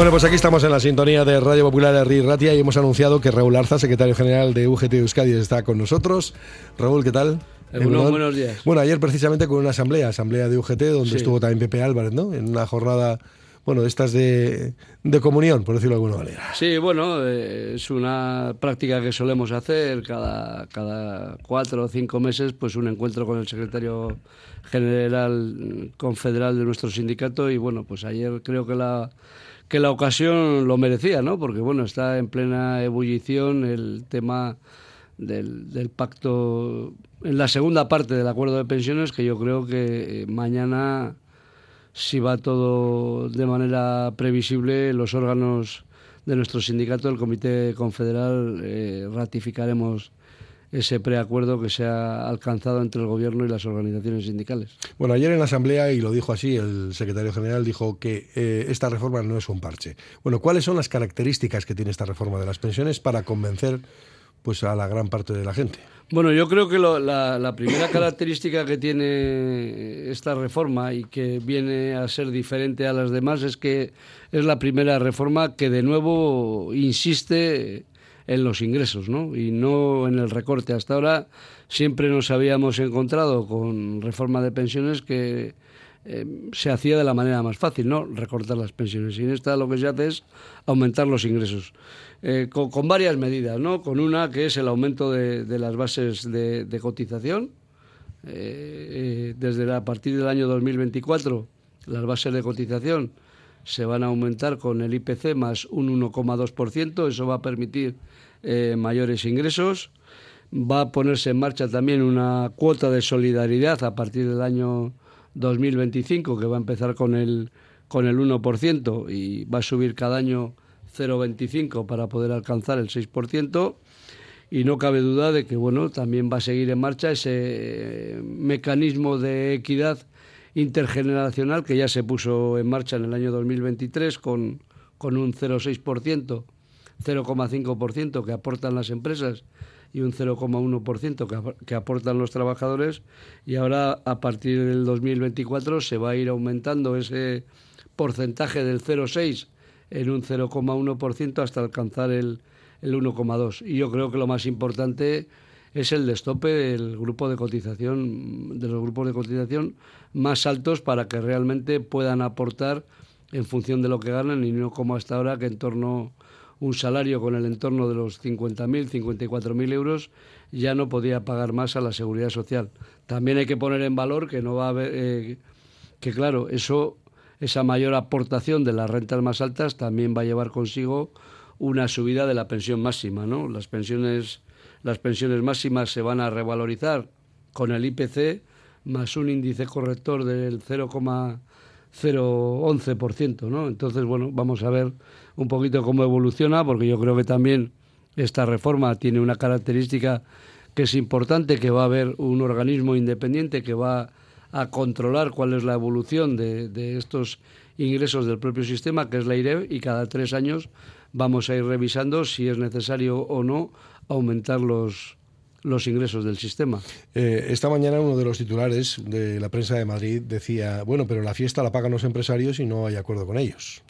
Bueno, pues aquí estamos en la sintonía de Radio Popular de Ratia y hemos anunciado que Raúl Arza, secretario general de UGT Euskadi, está con nosotros. Raúl, ¿qué tal? buenos días. Bueno, ayer precisamente con una asamblea, asamblea de UGT, donde estuvo también Pepe Álvarez, ¿no? En una jornada, bueno, de estas de, de comunión, por decirlo de alguna manera. Sí, bueno, eh, es una práctica que solemos hacer cada, cada cuatro o cinco meses, pues un encuentro con el secretario general confederal de nuestro sindicato y bueno, pues ayer creo que la que la ocasión lo merecía, ¿no? Porque bueno, está en plena ebullición el tema del, pacto en la segunda parte del acuerdo de pensiones, que yo creo que eh, mañana, si va todo de manera previsible, los órganos de nuestro sindicato, el Comité Confederal, eh, ratificaremos ese preacuerdo que se ha alcanzado entre el gobierno y las organizaciones sindicales. Bueno, ayer en la Asamblea, y lo dijo así, el secretario general dijo que eh, esta reforma no es un parche. Bueno, ¿cuáles son las características que tiene esta reforma de las pensiones para convencer pues, a la gran parte de la gente? Bueno, yo creo que la, la, primera característica que tiene esta reforma y que viene a ser diferente a las demás es que es la primera reforma que de nuevo insiste en los ingresos, ¿no? Y no en el recorte. Hasta ahora siempre nos habíamos encontrado con reforma de pensiones que eh, se hacía de la manera más fácil, ¿no? Recortar las pensiones. Y en esta lo que se hace es aumentar los ingresos. Eh, con, varias medidas, ¿no? Con una que es el aumento de, las bases de, cotización. Eh, desde a partir del año 2024, las bases de cotización se van a aumentar con el IPC más un 1,2%. Eso va a permitir eh, mayores ingresos. Va a ponerse en marcha también una cuota de solidaridad a partir del año 2025, que va a empezar con el, con el 1% y va a subir cada año 0,25 para poder alcanzar el 6%. Y no cabe duda de que bueno, también va a seguir en marcha ese mecanismo de equidad intergeneracional que ya se puso en marcha en el año 2023 con, con un 0,6%, 0,5% que aportan las empresas y un 0,1% que, que aportan los trabajadores y ahora a partir del 2024 se va a ir aumentando ese porcentaje del 0,6 en un 0,1% hasta alcanzar el, el 1,2. Y yo creo que lo más importante es el destope del grupo de cotización, de los grupos de cotización más altos para que realmente puedan aportar en función de lo que ganan y no como hasta ahora que en torno un salario con el entorno de los 50.000, 54.000 euros ya no podía pagar más a la seguridad social. También hay que poner en valor que no va a haber, eh, que claro, eso, esa mayor aportación de las rentas más altas también va a llevar consigo una subida de la pensión máxima, ¿no? Las pensiones las pensiones máximas se van a revalorizar con el IPC más un índice corrector del 0,011%, ¿no? Entonces, bueno, vamos a ver un poquito cómo evoluciona, porque yo creo que también esta reforma tiene una característica que es importante, que va a haber un organismo independiente que va a controlar cuál es la evolución de, estos ingresos del propio sistema, que es la IREV, y cada tres años vamos a ir revisando si es necesario o no aumentar los, los ingresos del sistema. Eh, esta mañana uno de los titulares de la prensa de Madrid decía, bueno, pero la fiesta la pagan los empresarios y no hay acuerdo con ellos.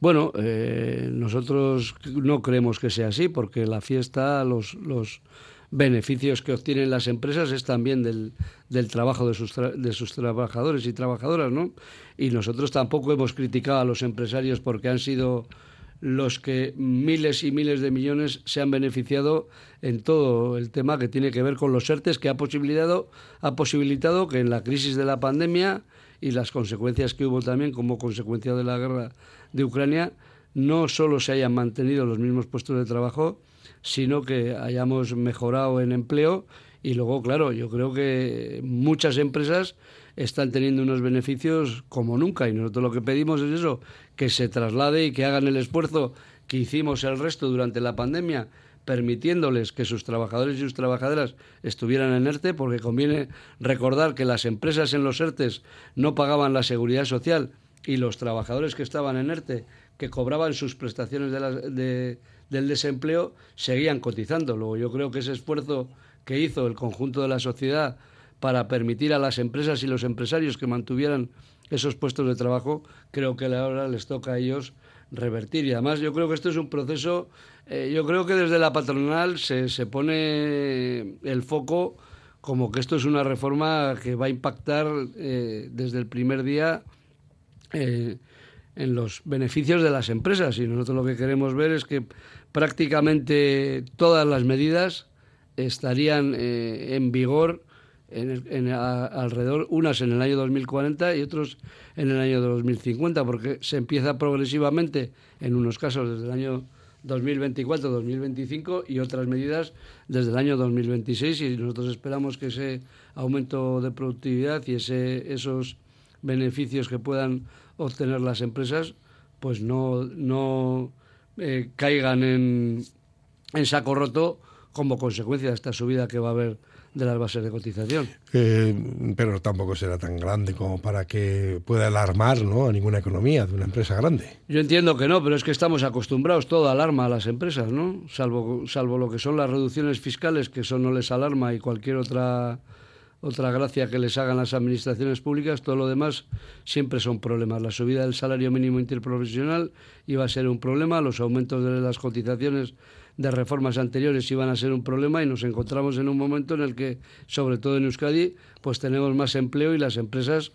Bueno, eh, nosotros no creemos que sea así, porque la fiesta, los, los beneficios que obtienen las empresas es también del, del trabajo de sus, de sus trabajadores y trabajadoras, ¿no? Y nosotros tampoco hemos criticado a los empresarios porque han sido los que miles y miles de millones se han beneficiado en todo el tema que tiene que ver con los ERTES, que ha posibilitado, ha posibilitado que en la crisis de la pandemia y las consecuencias que hubo también como consecuencia de la guerra de Ucrania, no solo se hayan mantenido los mismos puestos de trabajo, sino que hayamos mejorado en empleo. Y luego, claro, yo creo que muchas empresas están teniendo unos beneficios como nunca y nosotros lo que pedimos es eso, que se traslade y que hagan el esfuerzo que hicimos el resto durante la pandemia, permitiéndoles que sus trabajadores y sus trabajadoras estuvieran en ERTE, porque conviene recordar que las empresas en los ERTES no pagaban la seguridad social y los trabajadores que estaban en ERTE, que cobraban sus prestaciones de del desempleo, seguían cotizando. Luego yo creo que ese esfuerzo que hizo el conjunto de la sociedad para permitir a las empresas y los empresarios que mantuvieran esos puestos de trabajo, creo que ahora les toca a ellos revertir. Y además yo creo que esto es un proceso, eh, yo creo que desde la patronal se, se pone el foco como que esto es una reforma que va a impactar eh, desde el primer día eh, en los beneficios de las empresas. Y nosotros lo que queremos ver es que prácticamente todas las medidas estarían en vigor en, alrededor, unas en el año 2040 y otros en el año 2050, porque se empieza progresivamente, en unos casos desde el año 2024-2025 y otras medidas desde el año 2026 y nosotros esperamos que ese aumento de productividad y ese, esos beneficios que puedan obtener las empresas pues no, no eh, caigan en, en saco roto como consecuencia de esta subida que va a haber de las bases de cotización. Eh, pero tampoco será tan grande como para que pueda alarmar ¿no? a ninguna economía de una empresa grande. Yo entiendo que no, pero es que estamos acostumbrados, todo alarma a las empresas, ¿no? Salvo, salvo lo que son las reducciones fiscales, que eso no les alarma y cualquier otra otra gracia que les hagan las administraciones públicas, todo lo demás siempre son problemas. La subida del salario mínimo interprofesional iba a ser un problema, los aumentos de las cotizaciones de reformas anteriores iban a ser un problema y nos encontramos en un momento en el que, sobre todo en Euskadi, pues tenemos más empleo y las empresas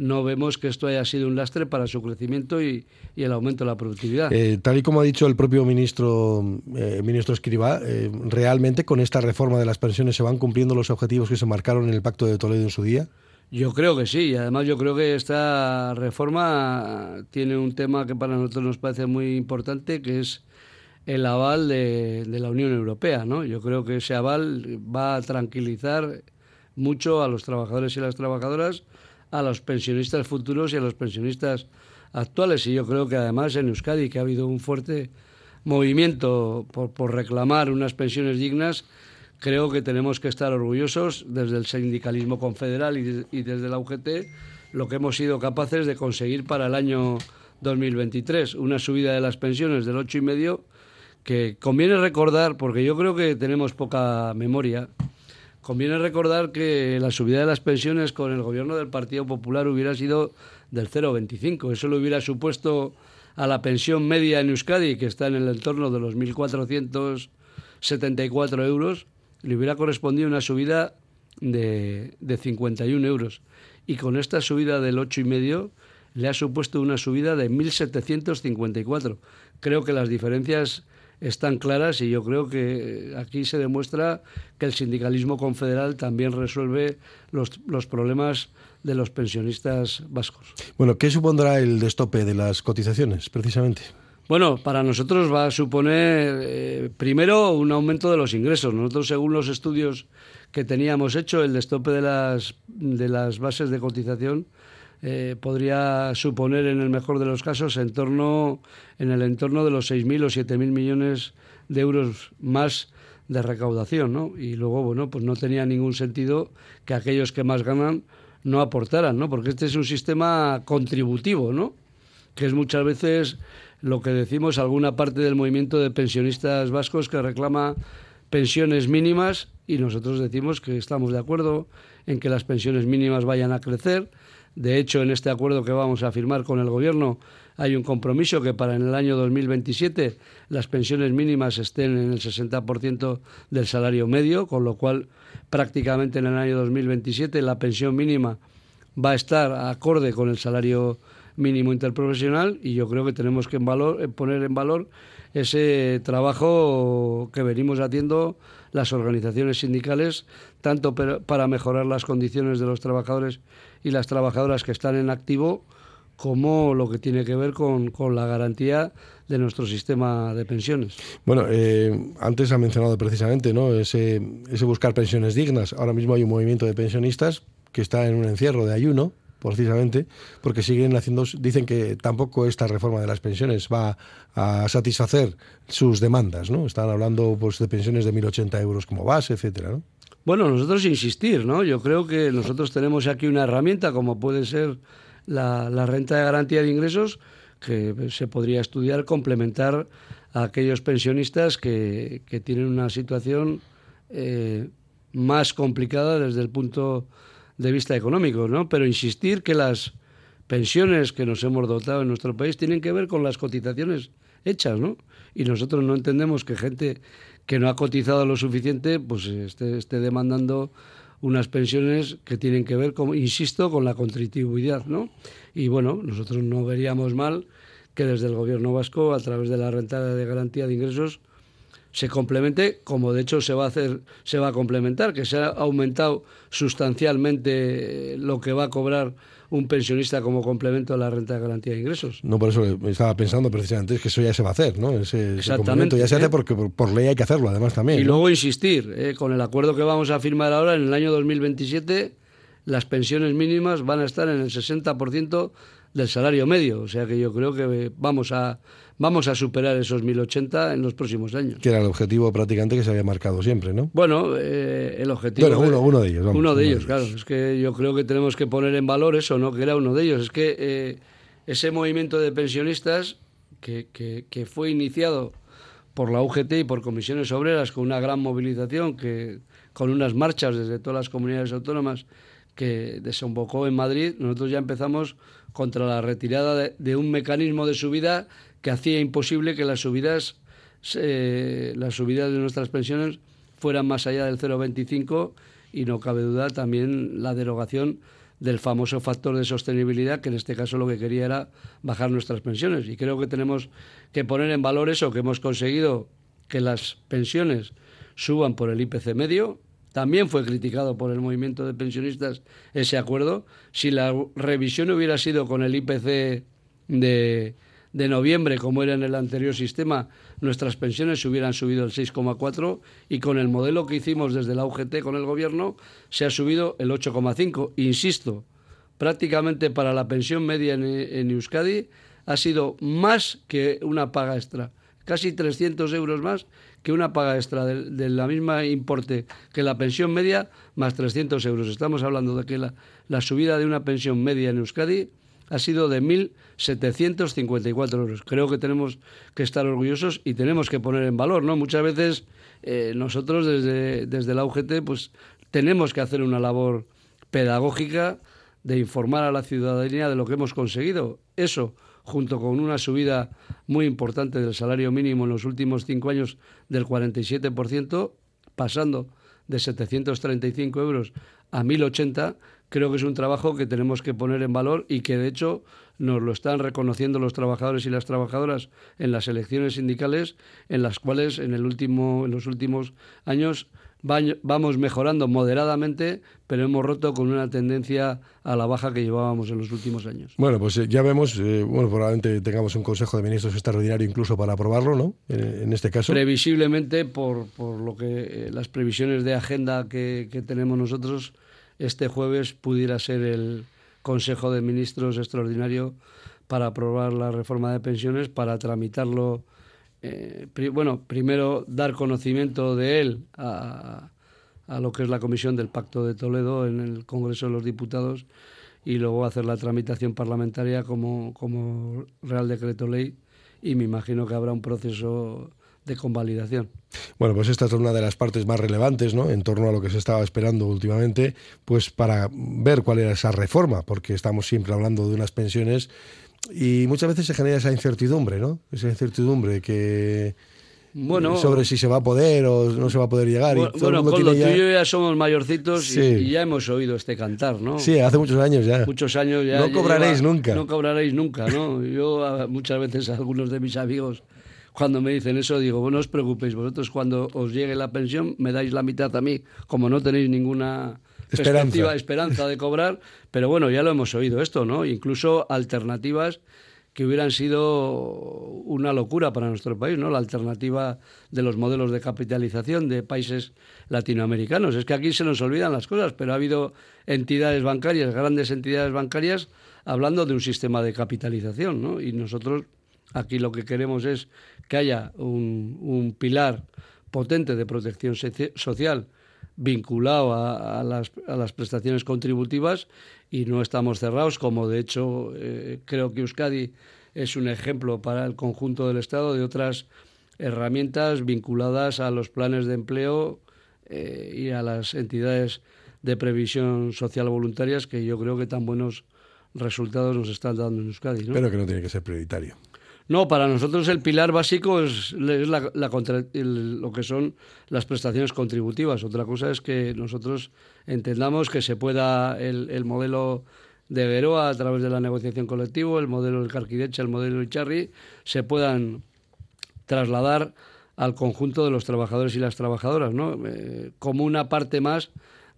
no vemos que esto haya sido un lastre para su crecimiento y, el aumento de la productividad. Eh, tal y como ha dicho el propio ministro, eh, ministro Escribá, eh, ¿realmente con esta reforma de las pensiones se van cumpliendo los objetivos que se marcaron en el Pacto de Toledo en su día? Yo creo que sí, y además yo creo que esta reforma tiene un tema que para nosotros nos parece muy importante, que es el aval de, la Unión Europea. ¿no? Yo creo que ese aval va a tranquilizar mucho a los trabajadores y las trabajadoras, a los pensionistas futuros y a los pensionistas actuales. Y yo creo que además en Euskadi, que ha habido un fuerte movimiento por, por reclamar unas pensiones dignas, creo que tenemos que estar orgullosos desde el sindicalismo confederal y, y desde la UGT lo que hemos sido capaces de conseguir para el año 2023, una subida de las pensiones del 8,5 que conviene recordar, porque yo creo que tenemos poca memoria, conviene recordar que la subida de las pensiones con el gobierno del Partido Popular hubiera sido del 0,25. Eso le hubiera supuesto a la pensión media en Euskadi, que está en el entorno de los 1.474 euros, le hubiera correspondido una subida de, de 51 euros. Y con esta subida del 8,5 le ha supuesto una subida de 1.754. Creo que las diferencias están claras y yo creo que aquí se demuestra que el sindicalismo confederal también resuelve los, los problemas de los pensionistas vascos. Bueno, ¿qué supondrá el destope de las cotizaciones, precisamente? Bueno, para nosotros va a suponer, eh, primero, un aumento de los ingresos. Nosotros, según los estudios que teníamos hecho, el destope de las, de las bases de cotización eh, podría suponer en el mejor de los casos en torno en el entorno de los 6.000 o 7.000 millones de euros más de recaudación, ¿no? Y luego, bueno, pues no tenía ningún sentido que aquellos que más ganan no aportaran, ¿no? Porque este es un sistema contributivo, ¿no? Que es muchas veces lo que decimos alguna parte del movimiento de pensionistas vascos que reclama pensiones mínimas y nosotros decimos que estamos de acuerdo en que las pensiones mínimas vayan a crecer, de hecho, en este acuerdo que vamos a firmar con el Gobierno hay un compromiso que para en el año 2027 las pensiones mínimas estén en el 60% del salario medio, con lo cual prácticamente en el año 2027 la pensión mínima va a estar acorde con el salario mínimo interprofesional y yo creo que tenemos que eh, poner en valor ese trabajo que venimos haciendo las organizaciones sindicales, tanto para mejorar las condiciones de los trabajadores y las trabajadoras que están en activo, como lo que tiene que ver con, la garantía de nuestro sistema de pensiones. Bueno, eh, antes ha mencionado precisamente ¿no? ese, ese buscar pensiones dignas. Ahora mismo hay un movimiento de pensionistas que está en un encierro de ayuno, precisamente, porque siguen haciendo, dicen que tampoco esta reforma de las pensiones va a satisfacer sus demandas, ¿no? Están hablando pues de pensiones de 1.080 euros como base, etcétera, ¿no? Bueno, nosotros insistir, ¿no? Yo creo que nosotros tenemos aquí una herramienta como puede ser la, renta de garantía de ingresos que se podría estudiar, complementar a aquellos pensionistas que, tienen una situación eh, más complicada desde el punto de vista económico, ¿no? Pero insistir que las pensiones que nos hemos dotado en nuestro país tienen que ver con las cotizaciones hechas, ¿no? Y nosotros no entendemos que gente que no ha cotizado lo suficiente, pues esté, esté demandando unas pensiones que tienen que ver, con, insisto, con la contributividad, ¿no? Y bueno, nosotros no veríamos mal que desde el gobierno vasco, a través de la renta de garantía de ingresos, se complemente, como de hecho se va a hacer, se va a complementar, que se ha aumentado sustancialmente lo que va a cobrar un pensionista como complemento a la renta de garantía de ingresos. No, por eso estaba pensando precisamente es que eso ya se va a hacer, ¿no? Ese, Exactamente. ya se hace porque por, ley hay que hacerlo, además también. Y luego insistir, ¿eh? con el acuerdo que vamos a firmar ahora, en el año 2027, las pensiones mínimas van a estar en el 60% del salario medio. O sea que yo creo que vamos a vamos a superar esos 1080 en los próximos años. Que era el objetivo prácticamente que se había marcado siempre, ¿no? Bueno, eh, el objetivo... Bueno, uno, de ellos. Vamos, uno de ellos, claro. Es que yo creo que tenemos que poner en valor eso, ¿no? Que era uno de ellos. Es que eh, ese movimiento de pensionistas que, que, fue iniciado por la UGT y por comisiones obreras con una gran movilización, que con unas marchas desde todas las comunidades autónomas que desembocó en Madrid, nosotros ya empezamos contra la retirada de, un mecanismo de subida que hacía imposible que las subidas, las subidas de nuestras pensiones fueran más allá del 0,25 y no cabe duda también la derogación del famoso factor de sostenibilidad, que en este caso lo que quería era bajar nuestras pensiones. Y creo que tenemos que poner en valor eso, que hemos conseguido que las pensiones suban por el IPC medio. También fue criticado por el movimiento de pensionistas ese acuerdo. Si la revisión hubiera sido con el IPC de, de noviembre, como era en el anterior sistema, nuestras pensiones se hubieran subido el 6,4 y con el modelo que hicimos desde la UGT con el gobierno se ha subido el 8,5. Insisto, prácticamente para la pensión media en, Euskadi ha sido más que una paga extra, casi 300 euros más que una paga extra de, la misma importe que la pensión media más 300 euros. Estamos hablando de que la, la subida de una pensión media en Euskadi ha sido de 1.754 euros. Creo que tenemos que estar orgullosos y tenemos que poner en valor, ¿no? Muchas veces eh, nosotros desde, desde la UGT pues tenemos que hacer una labor pedagógica de informar a la ciudadanía de lo que hemos conseguido. Eso, junto con una subida muy importante del salario mínimo en los últimos cinco años del 47%, pasando de 735 euros a 1.080, creo que es un trabajo que tenemos que poner en valor y que de hecho nos lo están reconociendo los trabajadores y las trabajadoras en las elecciones sindicales en las cuales en el último en los últimos años vamos mejorando moderadamente, pero hemos roto con una tendencia a la baja que llevábamos en los últimos años. Bueno, pues eh, ya vemos, eh, bueno, probablemente tengamos un Consejo de Ministros extraordinario incluso para aprobarlo, ¿no? Eh, en este caso. Previsiblemente, por, por lo que las previsiones de agenda que, que tenemos nosotros, este jueves pudiera ser el Consejo de Ministros extraordinario para aprobar la reforma de pensiones, para tramitarlo. Eh, bueno, primero dar conocimiento de él a, a, lo que es la Comisión del Pacto de Toledo en el Congreso de los Diputados y luego hacer la tramitación parlamentaria como, como Real Decreto Ley y me imagino que habrá un proceso de convalidación. Bueno, pues esta es una de las partes más relevantes, ¿no? En torno a lo que se estaba esperando últimamente, pues para ver cuál era esa reforma, porque estamos siempre hablando de unas pensiones y muchas veces se genera esa incertidumbre, ¿no? Esa incertidumbre que bueno, sobre si se va a poder o no se va a poder llegar. Bueno, y bueno con lo ya... tuyo ya somos mayorcitos y, ya hemos oído este cantar, ¿no? Sí, hace muchos años ya. Muchos años ya. No cobraréis nunca. No cobraréis nunca, ¿no? Yo muchas veces a algunos de mis amigos cuando me dicen eso, digo, bueno, no os preocupéis, vosotros cuando os llegue la pensión me dais la mitad a mí, como no tenéis ninguna esperanza. esperanza de cobrar, pero bueno, ya lo hemos oído esto, ¿no? Incluso alternativas que hubieran sido una locura para nuestro país, ¿no? La alternativa de los modelos de capitalización de países latinoamericanos. Es que aquí se nos olvidan las cosas, pero ha habido entidades bancarias, grandes entidades bancarias, hablando de un sistema de capitalización, ¿no? Y nosotros aquí lo que queremos es que haya un, pilar potente de protección social vinculado a, las, prestaciones contributivas y no estamos cerrados, como de hecho eh, creo que Euskadi es un ejemplo para el conjunto del Estado de otras herramientas vinculadas a los planes de empleo eh, y a las entidades de previsión social voluntarias que yo creo que tan buenos resultados nos están dando en Euskadi. ¿no? Pero que no tiene que ser prioritario. No, para nosotros el pilar básico es, la, lo que son las prestaciones contributivas. Otra cosa es que nosotros entendamos que se pueda el, modelo de Veroa a través de la negociación colectiva, el modelo del Carquidecha, el modelo del Charri, se puedan trasladar al conjunto de los trabajadores y las trabajadoras, ¿no? Eh, como una parte más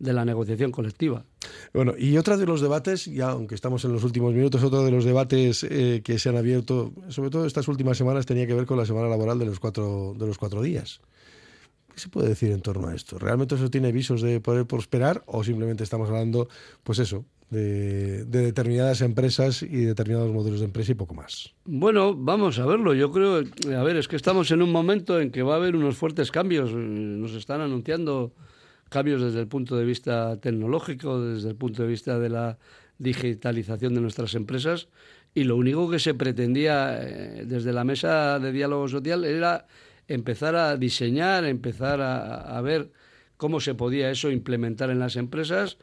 de la negociación colectiva. Bueno, y otro de los debates, ya aunque estamos en los últimos minutos, otro de los debates eh, que se han abierto, sobre todo estas últimas semanas, tenía que ver con la semana laboral de los cuatro, de los cuatro días. ¿Qué se puede decir en torno a esto? ¿Realmente eso tiene visos de poder prosperar o simplemente estamos hablando, pues eso, de, de, determinadas empresas y determinados modelos de empresa y poco más? Bueno, vamos a verlo. Yo creo, a ver, es que estamos en un momento en que va a haber unos fuertes cambios. Nos están anunciando cambios desde el punto de vista tecnológico, desde el punto de vista de la digitalización de nuestras empresas y lo único que se pretendía eh, desde la mesa de diálogo social era empezar a diseñar, empezar a, ver cómo se podía eso implementar en las empresas,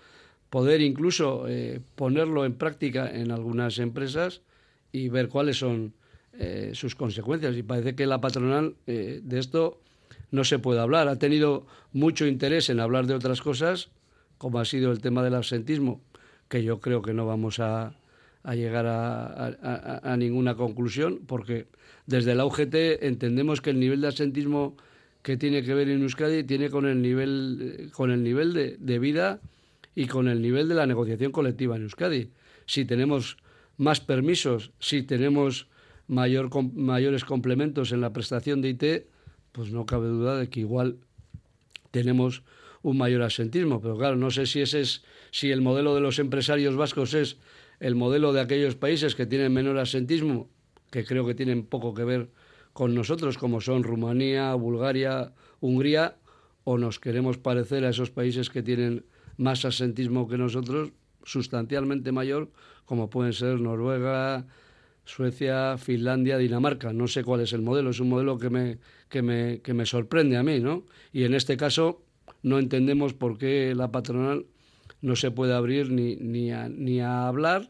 poder incluso eh, ponerlo en práctica en algunas empresas y ver cuáles son eh, sus consecuencias. Y parece que la patronal de esto no se puede hablar. Ha tenido mucho interés en hablar de otras cosas, como ha sido el tema del absentismo, que yo creo que no vamos a, llegar a, ninguna conclusión, porque desde la UGT entendemos que el nivel de absentismo que tiene que ver en Euskadi tiene con el nivel, con el nivel de, de vida y con el nivel de la negociación colectiva en Euskadi. Si tenemos más permisos, si tenemos mayor, mayores complementos en la prestación de IT, pues no cabe duda de que igual tenemos un mayor asentismo, pero claro, no sé si ese es si el modelo de los empresarios vascos es el modelo de aquellos países que tienen menor asentismo, que creo que tienen poco que ver con nosotros, como son Rumanía, Bulgaria, Hungría, o nos queremos parecer a esos países que tienen más asentismo que nosotros, sustancialmente mayor, como pueden ser Noruega, Suecia, Finlandia, Dinamarca. No sé cuál es el modelo, es un modelo que me, que me, que me sorprende a mí, ¿no? Y en este caso no entendemos por qué la patronal no se puede abrir ni, ni, a, ni a hablar,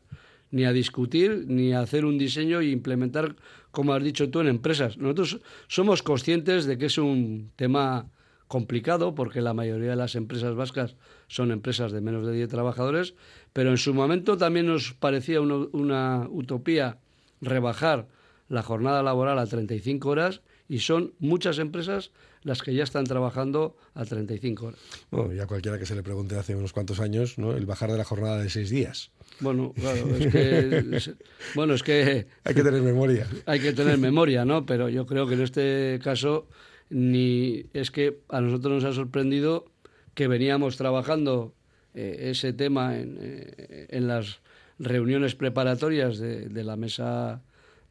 ni a discutir, ni a hacer un diseño e implementar, como has dicho tú, en empresas. Nosotros somos conscientes de que es un tema complicado porque la mayoría de las empresas vascas son empresas de menos de 10 trabajadores, pero en su momento también nos parecía una, una utopía rebajar la jornada laboral a 35 horas y son muchas empresas las que ya están trabajando a 35 horas. Bueno, ya cualquiera que se le pregunte hace unos cuantos años, ¿no? El bajar de la jornada de seis días. Bueno, claro, es que, bueno, es que... Hay que tener memoria. Hay que tener memoria, ¿no? Pero yo creo que en este caso ni es que a nosotros nos ha sorprendido que veníamos trabajando eh, ese tema en, eh, en las reuniones preparatorias de, la mesa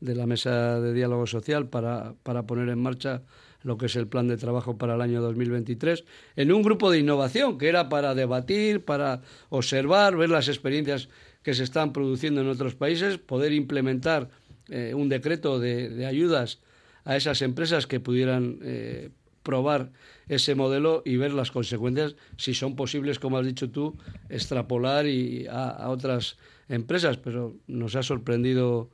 de la mesa de diálogo social para, para poner en marcha lo que es el plan de trabajo para el año 2023, en un grupo de innovación que era para debatir, para observar, ver las experiencias que se están produciendo en otros países, poder implementar eh, un decreto de, de, ayudas a esas empresas que pudieran eh, probar ese modelo y ver las consecuencias, si son posibles, como has dicho tú, extrapolar y a, otras empresas. Pero nos ha sorprendido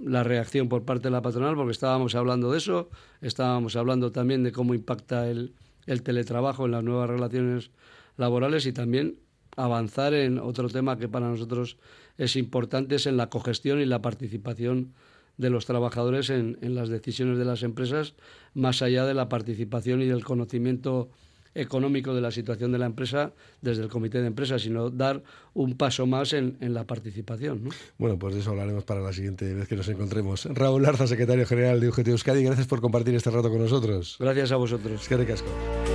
la reacción por parte de la patronal porque estábamos hablando de eso, estábamos hablando también de cómo impacta el, el teletrabajo en las nuevas relaciones laborales y también avanzar en otro tema que para nosotros es importante, es en la cogestión y la participación de los trabajadores en, en, las decisiones de las empresas, más allá de la participación y del conocimiento económico de la situación de la empresa desde el comité de empresa, sino dar un paso más en, en la participación. ¿no? Bueno, pues de eso hablaremos para la siguiente vez que nos encontremos. Raúl Larza, secretario general de UGT Euskadi, gracias por compartir este rato con nosotros. Gracias a vosotros. Es que.